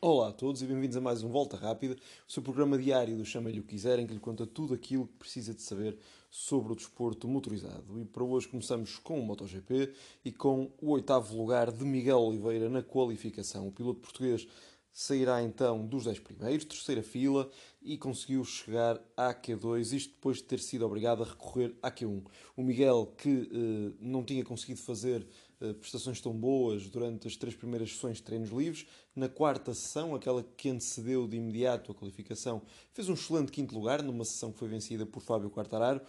Olá a todos e bem-vindos a mais um Volta Rápida, o seu programa diário do Chama-lhe o que quiser, em que lhe conta tudo aquilo que precisa de saber sobre o desporto motorizado. E para hoje começamos com o MotoGP e com o oitavo lugar de Miguel Oliveira na qualificação. O piloto português sairá então dos 10 primeiros, terceira fila, e conseguiu chegar à Q2, isto depois de ter sido obrigado a recorrer à Q1. O Miguel, que eh, não tinha conseguido fazer prestações tão boas durante as três primeiras sessões de treinos livres, na quarta sessão, aquela que antecedeu de imediato a qualificação, fez um excelente quinto lugar, numa sessão que foi vencida por Fábio Quartararo,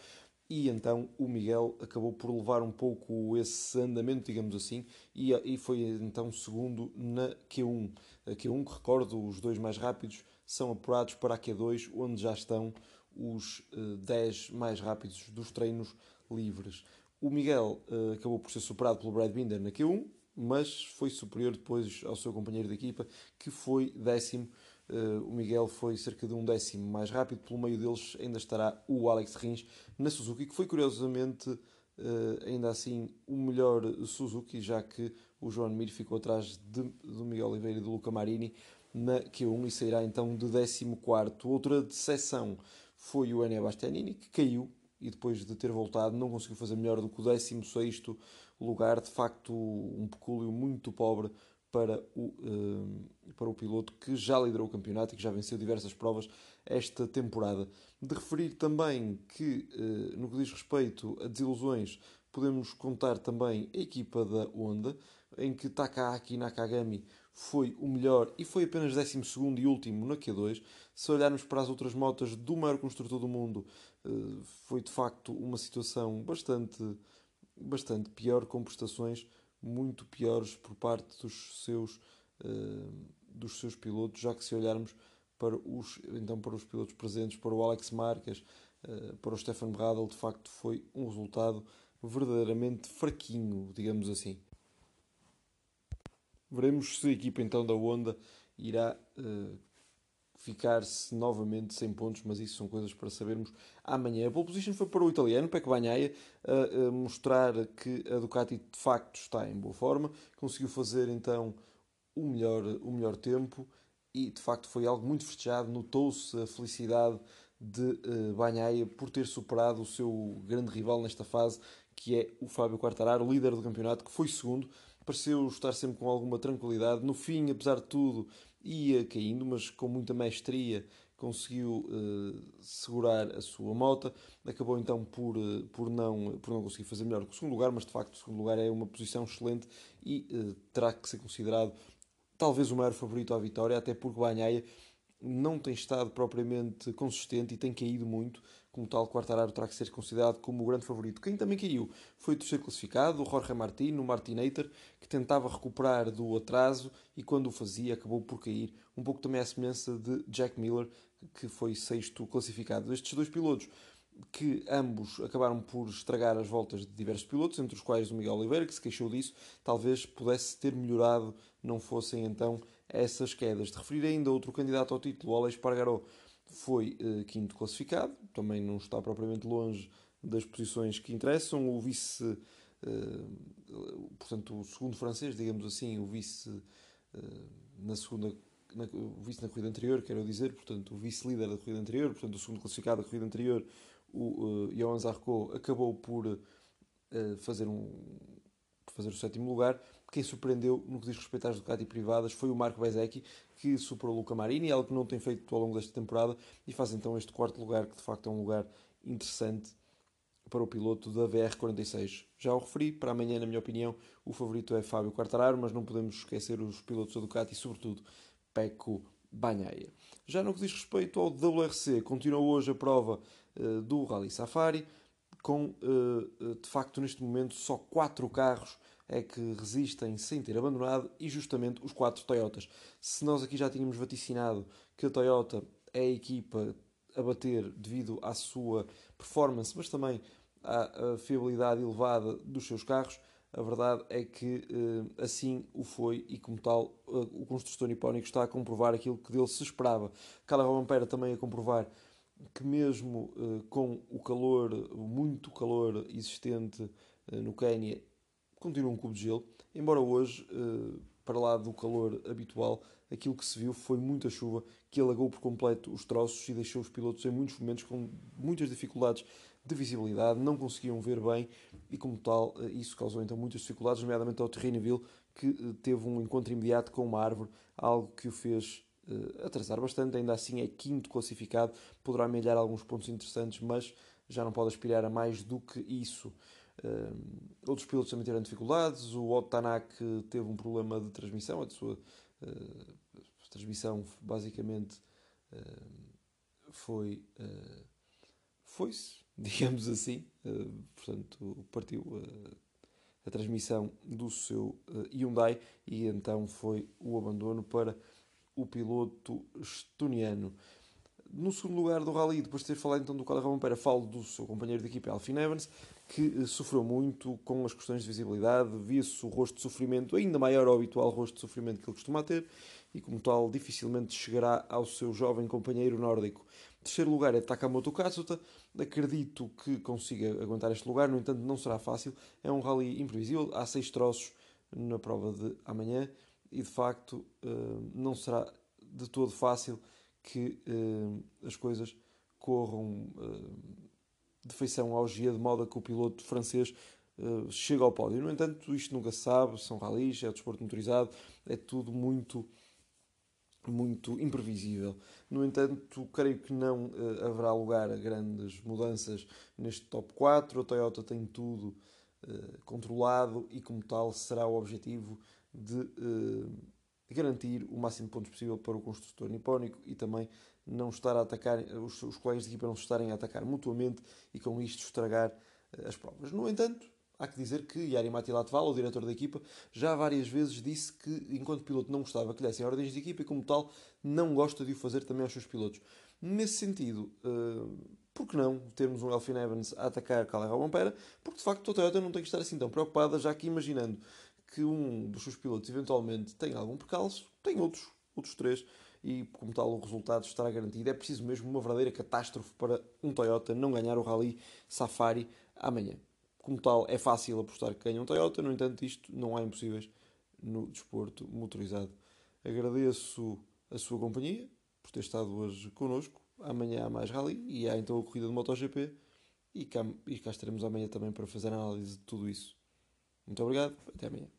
e então o Miguel acabou por levar um pouco esse andamento, digamos assim, e, e foi então segundo na Q1. A Q1, que recordo, os dois mais rápidos são apurados para a Q2, onde já estão os eh, 10 mais rápidos dos treinos livres. O Miguel uh, acabou por ser superado pelo Brad Binder na Q1, mas foi superior depois ao seu companheiro de equipa, que foi décimo Uh, o Miguel foi cerca de um décimo mais rápido. Pelo meio deles ainda estará o Alex Rins na Suzuki, que foi curiosamente uh, ainda assim o melhor Suzuki, já que o João Mir ficou atrás de, do Miguel Oliveira e do Luca Marini na Q1 e sairá então de 14. Outra decepção foi o Enea Bastianini, que caiu e depois de ter voltado não conseguiu fazer melhor do que o 16 lugar. De facto, um pecúlio muito pobre para o, uh, para o piloto que já liderou o campeonato e que já venceu diversas provas esta temporada. De referir também que, uh, no que diz respeito a desilusões, podemos contar também a equipa da Honda, em que Takaaki Nakagami foi o melhor e foi apenas 12 e último na Q2. Se olharmos para as outras motas do maior construtor do mundo, uh, foi de facto uma situação bastante, bastante pior, com prestações muito piores por parte dos seus, uh, dos seus pilotos, já que se olharmos para os, então para os pilotos presentes, para o Alex Marques, uh, para o Stefan Bradl, de facto foi um resultado verdadeiramente fraquinho, digamos assim. Veremos se a equipa então da Honda irá uh, ficar-se novamente sem pontos, mas isso são coisas para sabermos amanhã. A pole position foi para o italiano, Pecco Bagnaia, a, mostrar que a Ducati de facto está em boa forma, conseguiu fazer então o melhor, o melhor tempo e de facto foi algo muito festejado, notou-se a felicidade de uh, por ter superado o seu grande rival nesta fase, que é o Fábio Quartararo, líder do campeonato, que foi segundo, pareceu estar sempre com alguma tranquilidade. No fim, apesar de tudo, ia caindo, mas com muita mestria conseguiu uh, segurar a sua moto. Acabou então por, uh, por, não, por não conseguir fazer melhor que o segundo lugar, mas de facto o segundo lugar é uma posição excelente e uh, terá que ser considerado talvez o maior favorito à vitória, até porque Banhaia não tem estado propriamente consistente e tem caído muito. Como tal, Quartararo terá que ser considerado como o grande favorito. Quem também caiu foi o terceiro classificado, o Jorge Martin, o Martinator, que tentava recuperar do atraso e quando o fazia acabou por cair. Um pouco também à semelhança de Jack Miller, que foi sexto classificado. Estes dois pilotos que ambos acabaram por estragar as voltas de diversos pilotos, entre os quais o Miguel Oliveira, que se queixou disso, talvez pudesse ter melhorado, não fossem então essas quedas. De referir ainda outro candidato ao título, o Alex Pargaró, foi uh, quinto classificado, também não está propriamente longe das posições que interessam. O vice, uh, portanto, o segundo francês, digamos assim, o vice uh, na segunda. Na, o vice na corrida anterior, quero dizer, portanto, o vice-líder da corrida anterior, portanto, o segundo classificado da corrida anterior, o uh, Johan Zarco, acabou por fazer um fazer o sétimo lugar. Quem surpreendeu no que diz respeito às Ducati privadas foi o Marco Bezecchi, que superou o Luca Marini, algo que não tem feito ao longo desta temporada, e faz então este quarto lugar, que de facto é um lugar interessante para o piloto da VR46. Já o referi, para amanhã, na minha opinião, o favorito é Fábio Quartararo, mas não podemos esquecer os pilotos da Ducati e, sobretudo, Pecco Bagnaia. Já no que diz respeito ao WRC, continua hoje a prova uh, do Rally Safari, com, uh, de facto, neste momento, só quatro carros é que resistem sem ter abandonado e justamente os quatro Toyotas. Se nós aqui já tínhamos vaticinado que a Toyota é a equipa a bater devido à sua performance, mas também à, fiabilidade elevada dos seus carros, a verdade é que eh, assim o foi e, como tal, eh, o construtor nipónico está a comprovar aquilo que dele se esperava. Carla Romampera também a comprovar que, mesmo eh, com o calor, muito calor existente no Quênia continua um cubo de gelo, embora hoje, uh, para lá do calor habitual, aquilo que se viu foi muita chuva que alagou por completo os troços e deixou os pilotos em muitos momentos com muitas dificuldades de visibilidade, não conseguiam ver bem e, como tal, eh, isso causou então muitas dificuldades, nomeadamente ao Terreneville, que eh, teve um encontro imediato com uma árvore, algo que o fez atrasar bastante. Ainda assim, é quinto classificado, poderá amelhar alguns pontos interessantes, mas já não pode aspirar a mais do que isso. Uh, outros pilotos também tiveram dificuldades. O Otto Tanak teve um problema de transmissão, a sua uh, transmissão basicamente foi foi-se, digamos assim, portanto partiu a transmissão do seu Hyundai e então foi o abandono para o piloto estoniano. No segundo lugar do Rally, depois de ter falado então do Carlos Rompera, falo do seu companheiro de equipa, Alfin Evans, que eh, sofreu muito com as questões de visibilidade, via-se o rosto de sofrimento ainda maior ao habitual rosto de sofrimento que ele costuma ter, e como tal dificilmente chegará ao seu jovem companheiro nórdico. Terceiro lugar é Takamoto Katsuta, acredito que consiga aguentar este lugar, no entanto não será fácil, é um rally imprevisível, há seis troços na prova de amanhã, e de facto eh, não será de todo fácil que uh, as coisas corram uh, de feição ao GIA, de modo a que o piloto francês chegue ao pódio. No entanto, isto nunca se sabe, são ralis, é desporto motorizado, é tudo muito muito imprevisível. No entanto, creio que não uh, haverá lugar a grandes mudanças neste top 4. A Toyota tem tudo uh, controlado e, como tal, será o objetivo de uh, garantir o máximo de pontos possível para o construtor nipónico e também não estar a atacar, os, os colegas de equipa não se estarem a atacar mutuamente e com isto estragar uh, as provas. No entanto, há que dizer que Yari Matilatval, o diretor da equipa, já várias vezes disse que, enquanto piloto, não gostava que lhe dessem ordens de equipa e, como tal, não gosta de o fazer também aos seus pilotos. Nesse sentido, uh, por que não termos um Elfin Evans a atacar Calera Rompera? Porque, de facto, a Toyota não tem que estar assim tão preocupada, já que imaginando que um dos seus pilotos eventualmente tenha algum percalço, tem outros, outros três, e como tal o resultado estará garantido. É preciso mesmo uma verdadeira catástrofe para um Toyota não ganhar o Rally Safari amanhã. Como tal, é fácil apostar que ganha um Toyota, no entanto, isto não há impossíveis no desporto motorizado. Agradeço a sua companhia por ter estado hoje connosco. Amanhã há mais Rally e há então a corrida de MotoGP. E cá, e cá estaremos amanhã também para fazer a análise de tudo isso. Muito obrigado, até amanhã.